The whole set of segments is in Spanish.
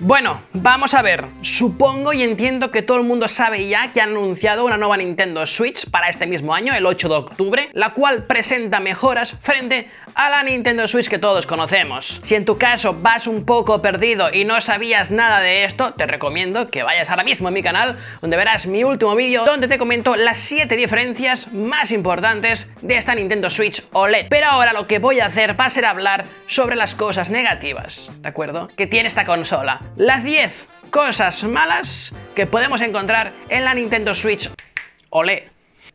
Bueno, vamos a ver. Supongo y entiendo que todo el mundo sabe ya que han anunciado una nueva Nintendo Switch para este mismo año, el 8 de octubre, la cual presenta mejoras frente a la Nintendo Switch que todos conocemos. Si en tu caso vas un poco perdido y no sabías nada de esto, te recomiendo que vayas ahora mismo a mi canal, donde verás mi último vídeo donde te comento las 7 diferencias más importantes de esta Nintendo Switch OLED. Pero ahora lo que voy a hacer va a ser hablar sobre las cosas negativas, ¿de acuerdo? Que tiene esta consola las 10 cosas malas que podemos encontrar en la Nintendo Switch OLED.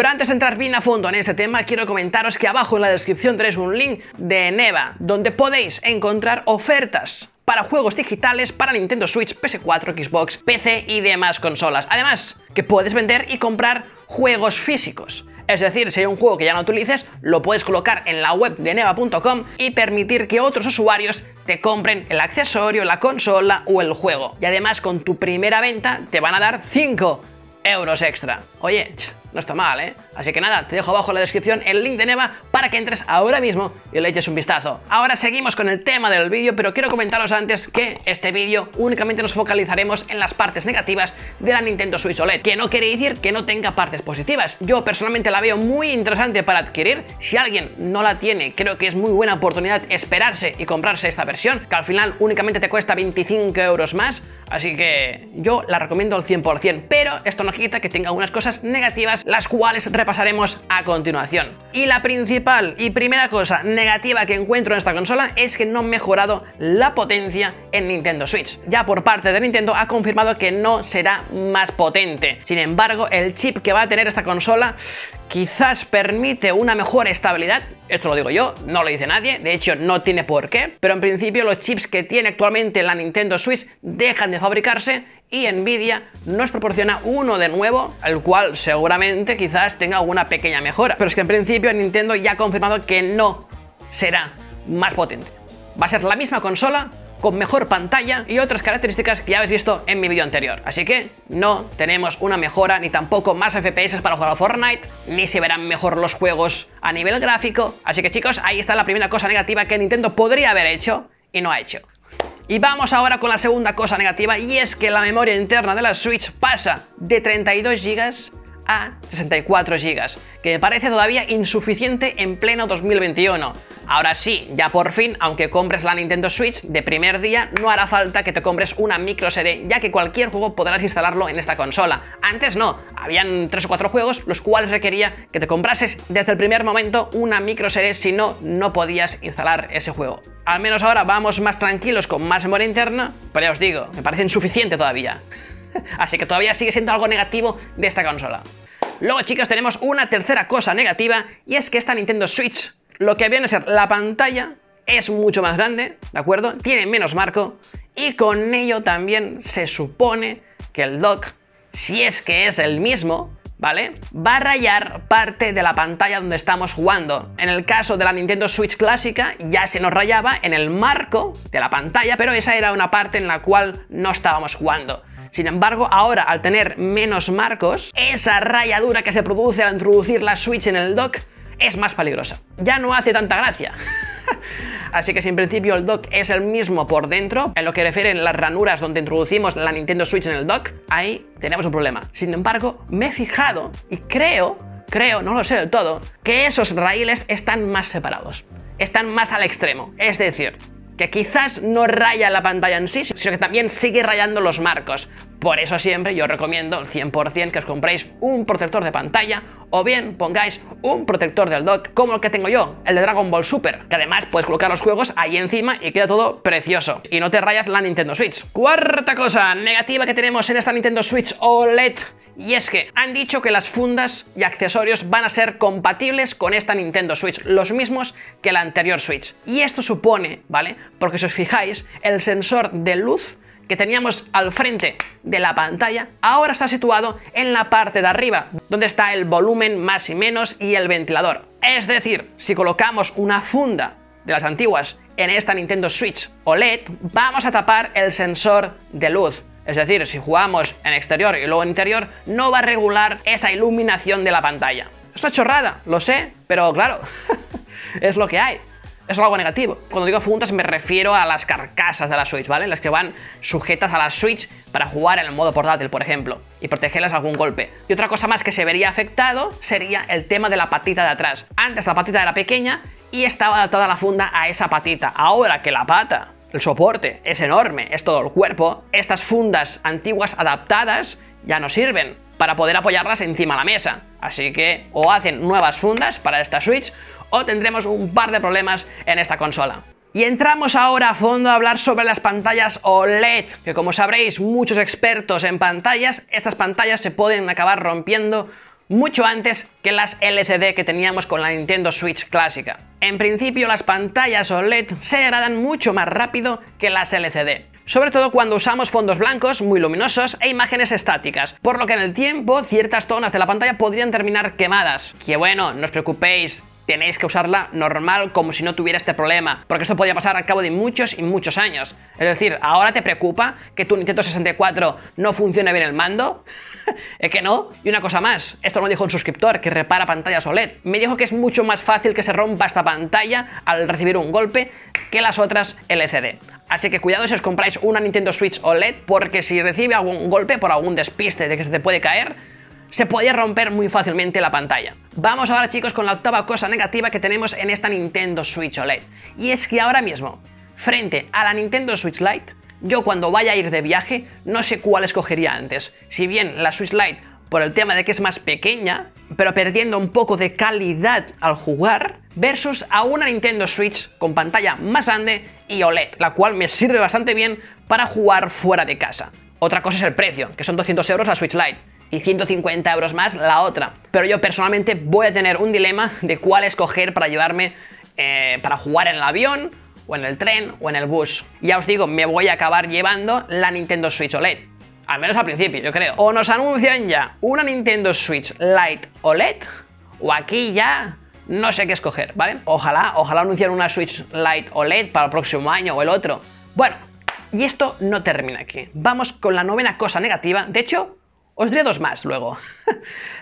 Pero antes de entrar bien a fondo en este tema, quiero comentaros que abajo en la descripción tenéis un link de Neva, donde podéis encontrar ofertas para juegos digitales para Nintendo Switch, PS4, Xbox, PC y demás consolas. Además, que puedes vender y comprar juegos físicos. Es decir, si hay un juego que ya no utilices, lo puedes colocar en la web de neva.com y permitir que otros usuarios te compren el accesorio, la consola o el juego. Y además con tu primera venta te van a dar 5 euros extra. Oye, no está mal, ¿eh? Así que nada, te dejo abajo en la descripción el link de Neva para que entres ahora mismo y le eches un vistazo. Ahora seguimos con el tema del vídeo, pero quiero comentaros antes que este vídeo únicamente nos focalizaremos en las partes negativas de la Nintendo Switch OLED, que no quiere decir que no tenga partes positivas. Yo personalmente la veo muy interesante para adquirir. Si alguien no la tiene, creo que es muy buena oportunidad esperarse y comprarse esta versión, que al final únicamente te cuesta 25 euros más. Así que yo la recomiendo al 100%, pero esto no quita que tenga unas cosas negativas las cuales repasaremos a continuación. Y la principal y primera cosa negativa que encuentro en esta consola es que no ha mejorado la potencia en Nintendo Switch. Ya por parte de Nintendo ha confirmado que no será más potente. Sin embargo, el chip que va a tener esta consola quizás permite una mejor estabilidad, esto lo digo yo, no lo dice nadie, de hecho no tiene por qué, pero en principio los chips que tiene actualmente la Nintendo Switch dejan de fabricarse y Nvidia nos proporciona uno de nuevo, el cual seguramente quizás tenga alguna pequeña mejora. Pero es que en principio Nintendo ya ha confirmado que no será más potente. Va a ser la misma consola, con mejor pantalla y otras características que ya habéis visto en mi vídeo anterior. Así que no tenemos una mejora ni tampoco más FPS para jugar a Fortnite, ni se verán mejor los juegos a nivel gráfico. Así que chicos, ahí está la primera cosa negativa que Nintendo podría haber hecho y no ha hecho. Y vamos ahora con la segunda cosa negativa y es que la memoria interna de la Switch pasa de 32 GB a 64 GB, que me parece todavía insuficiente en pleno 2021. Ahora sí, ya por fin, aunque compres la Nintendo Switch de primer día, no hará falta que te compres una micro CD, ya que cualquier juego podrás instalarlo en esta consola. Antes no, habían 3 o 4 juegos los cuales requería que te comprases desde el primer momento una micro CD, si no, no podías instalar ese juego. Al menos ahora vamos más tranquilos con más memoria interna, pero ya os digo, me parece insuficiente todavía. Así que todavía sigue siendo algo negativo de esta consola. Luego, chicos, tenemos una tercera cosa negativa y es que esta Nintendo Switch, lo que viene a ser la pantalla, es mucho más grande, ¿de acuerdo? Tiene menos marco y con ello también se supone que el dock, si es que es el mismo, ¿vale? Va a rayar parte de la pantalla donde estamos jugando. En el caso de la Nintendo Switch clásica ya se nos rayaba en el marco de la pantalla, pero esa era una parte en la cual no estábamos jugando. Sin embargo, ahora al tener menos marcos, esa rayadura que se produce al introducir la Switch en el dock es más peligrosa. Ya no hace tanta gracia. Así que si en principio el dock es el mismo por dentro, en lo que refiere a las ranuras donde introducimos la Nintendo Switch en el dock, ahí tenemos un problema. Sin embargo, me he fijado y creo, creo, no lo sé del todo, que esos raíles están más separados. Están más al extremo. Es decir, que quizás no raya la pantalla en sí, sino que también sigue rayando los marcos. Por eso siempre yo recomiendo 100% que os compréis un protector de pantalla o bien pongáis un protector del dock como el que tengo yo, el de Dragon Ball Super, que además puedes colocar los juegos ahí encima y queda todo precioso. Y no te rayas la Nintendo Switch. Cuarta cosa negativa que tenemos en esta Nintendo Switch OLED y es que han dicho que las fundas y accesorios van a ser compatibles con esta Nintendo Switch, los mismos que la anterior Switch. Y esto supone, ¿vale? Porque si os fijáis, el sensor de luz que teníamos al frente de la pantalla, ahora está situado en la parte de arriba, donde está el volumen más y menos y el ventilador. Es decir, si colocamos una funda de las antiguas en esta Nintendo Switch OLED, vamos a tapar el sensor de luz. Es decir, si jugamos en exterior y luego en interior, no va a regular esa iluminación de la pantalla. Es chorrada, lo sé, pero claro, es lo que hay. Es algo negativo. Cuando digo fundas me refiero a las carcasas de la Switch, ¿vale? Las que van sujetas a la Switch para jugar en el modo portátil, por ejemplo, y protegerlas de algún golpe. Y otra cosa más que se vería afectado sería el tema de la patita de atrás. Antes la patita era pequeña y estaba adaptada la funda a esa patita. Ahora que la pata el soporte es enorme, es todo el cuerpo, estas fundas antiguas adaptadas ya no sirven para poder apoyarlas encima de la mesa. Así que o hacen nuevas fundas para esta Switch o tendremos un par de problemas en esta consola. Y entramos ahora a fondo a hablar sobre las pantallas OLED, que como sabréis muchos expertos en pantallas, estas pantallas se pueden acabar rompiendo mucho antes que las LCD que teníamos con la Nintendo Switch clásica. En principio las pantallas OLED se degradan mucho más rápido que las LCD. Sobre todo cuando usamos fondos blancos muy luminosos e imágenes estáticas, por lo que en el tiempo ciertas zonas de la pantalla podrían terminar quemadas. Que bueno, no os preocupéis, tenéis que usarla normal como si no tuviera este problema, porque esto podría pasar al cabo de muchos y muchos años. Es decir, ¿ahora te preocupa que tu Nintendo 64 no funcione bien el mando? es que no. Y una cosa más, esto lo dijo un suscriptor que repara pantallas OLED. Me dijo que es mucho más fácil que se rompa esta pantalla al recibir un golpe que las otras LCD. Así que cuidado si os compráis una Nintendo Switch OLED, porque si recibe algún golpe por algún despiste de que se te puede caer, se podía romper muy fácilmente la pantalla. Vamos ahora chicos con la octava cosa negativa que tenemos en esta Nintendo Switch OLED. Y es que ahora mismo, frente a la Nintendo Switch Lite, yo cuando vaya a ir de viaje no sé cuál escogería antes. Si bien la Switch Lite por el tema de que es más pequeña, pero perdiendo un poco de calidad al jugar, versus a una Nintendo Switch con pantalla más grande y OLED, la cual me sirve bastante bien para jugar fuera de casa. Otra cosa es el precio, que son 200 euros la Switch Lite y 150 euros más la otra. Pero yo personalmente voy a tener un dilema de cuál escoger para llevarme eh, para jugar en el avión, o en el tren, o en el bus. Ya os digo, me voy a acabar llevando la Nintendo Switch OLED. Al menos al principio, yo creo. O nos anuncian ya una Nintendo Switch Lite OLED, o aquí ya no sé qué escoger, ¿vale? Ojalá, ojalá anuncien una Switch Lite OLED para el próximo año o el otro. Bueno, y esto no termina aquí. Vamos con la novena cosa negativa. De hecho, os diré dos más luego.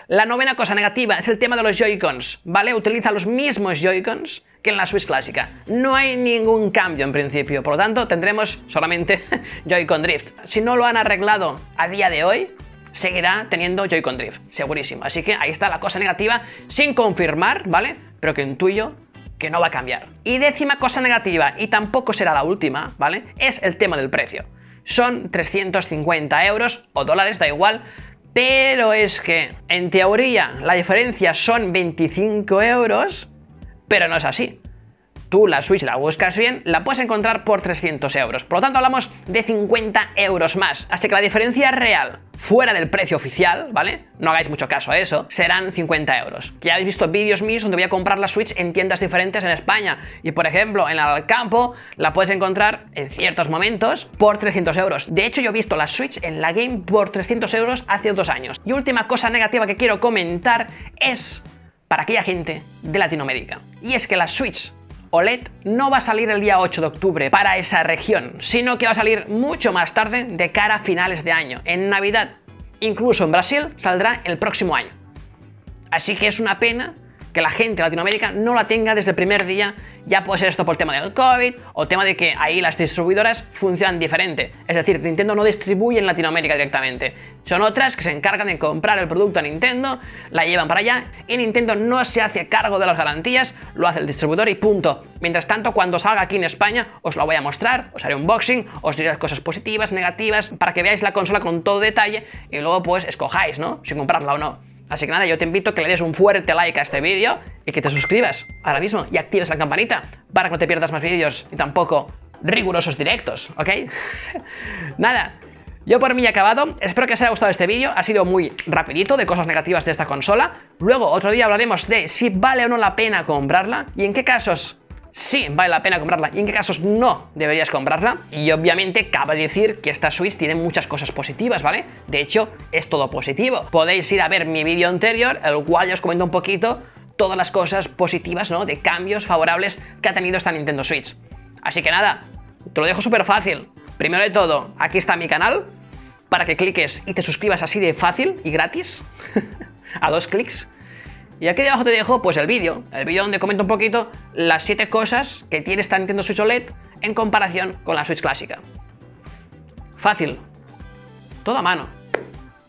la novena cosa negativa es el tema de los Joy-Cons, ¿vale? Utiliza los mismos Joy-Cons que en la Switch clásica. No hay ningún cambio en principio, por lo tanto tendremos solamente Joy-Con Drift. Si no lo han arreglado a día de hoy, seguirá teniendo Joy-Con Drift, segurísimo. Así que ahí está la cosa negativa, sin confirmar, ¿vale? Pero que intuyo que no va a cambiar. Y décima cosa negativa, y tampoco será la última, ¿vale? Es el tema del precio. Son 350 euros o dólares, da igual, pero es que, en teoría, la diferencia son 25 euros, pero no es así. Tú la Switch la buscas bien, la puedes encontrar por 300 euros. Por lo tanto, hablamos de 50 euros más. Así que la diferencia real fuera del precio oficial, ¿vale? No hagáis mucho caso a eso, serán 50 euros. Ya habéis visto vídeos míos donde voy a comprar la Switch en tiendas diferentes en España. Y por ejemplo, en Alcampo la puedes encontrar en ciertos momentos por 300 euros. De hecho, yo he visto la Switch en la Game por 300 euros hace dos años. Y última cosa negativa que quiero comentar es para aquella gente de Latinoamérica. Y es que la Switch OLED no va a salir el día 8 de octubre para esa región, sino que va a salir mucho más tarde de cara a finales de año, en Navidad. Incluso en Brasil saldrá el próximo año. Así que es una pena que la gente de Latinoamérica no la tenga desde el primer día, ya puede ser esto por el tema del COVID o tema de que ahí las distribuidoras funcionan diferente. Es decir, Nintendo no distribuye en Latinoamérica directamente. Son otras que se encargan de comprar el producto a Nintendo, la llevan para allá y Nintendo no se hace cargo de las garantías, lo hace el distribuidor y punto. Mientras tanto, cuando salga aquí en España, os lo voy a mostrar, os haré un unboxing, os diré las cosas positivas, negativas, para que veáis la consola con todo detalle y luego pues escojáis, ¿no? Si comprarla o no. Así que nada, yo te invito a que le des un fuerte like a este vídeo y que te suscribas ahora mismo y actives la campanita para que no te pierdas más vídeos y tampoco rigurosos directos, ¿ok? nada, yo por mí he acabado, espero que os haya gustado este vídeo, ha sido muy rapidito de cosas negativas de esta consola. Luego, otro día hablaremos de si vale o no la pena comprarla y en qué casos sí vale la pena comprarla y en qué casos no deberías comprarla. Y obviamente cabe decir que esta Switch tiene muchas cosas positivas, ¿vale? De hecho, es todo positivo. Podéis ir a ver mi vídeo anterior, el cual ya os comento un poquito todas las cosas positivas, ¿no? De cambios favorables que ha tenido esta Nintendo Switch. Así que nada, te lo dejo súper fácil. Primero de todo, aquí está mi canal, para que cliques y te suscribas así de fácil y gratis, a dos clics. Y aquí debajo te dejo pues el vídeo, el vídeo donde comento un poquito las 7 cosas que tiene esta Nintendo Switch OLED en comparación con la Switch clásica. Fácil. Todo a mano.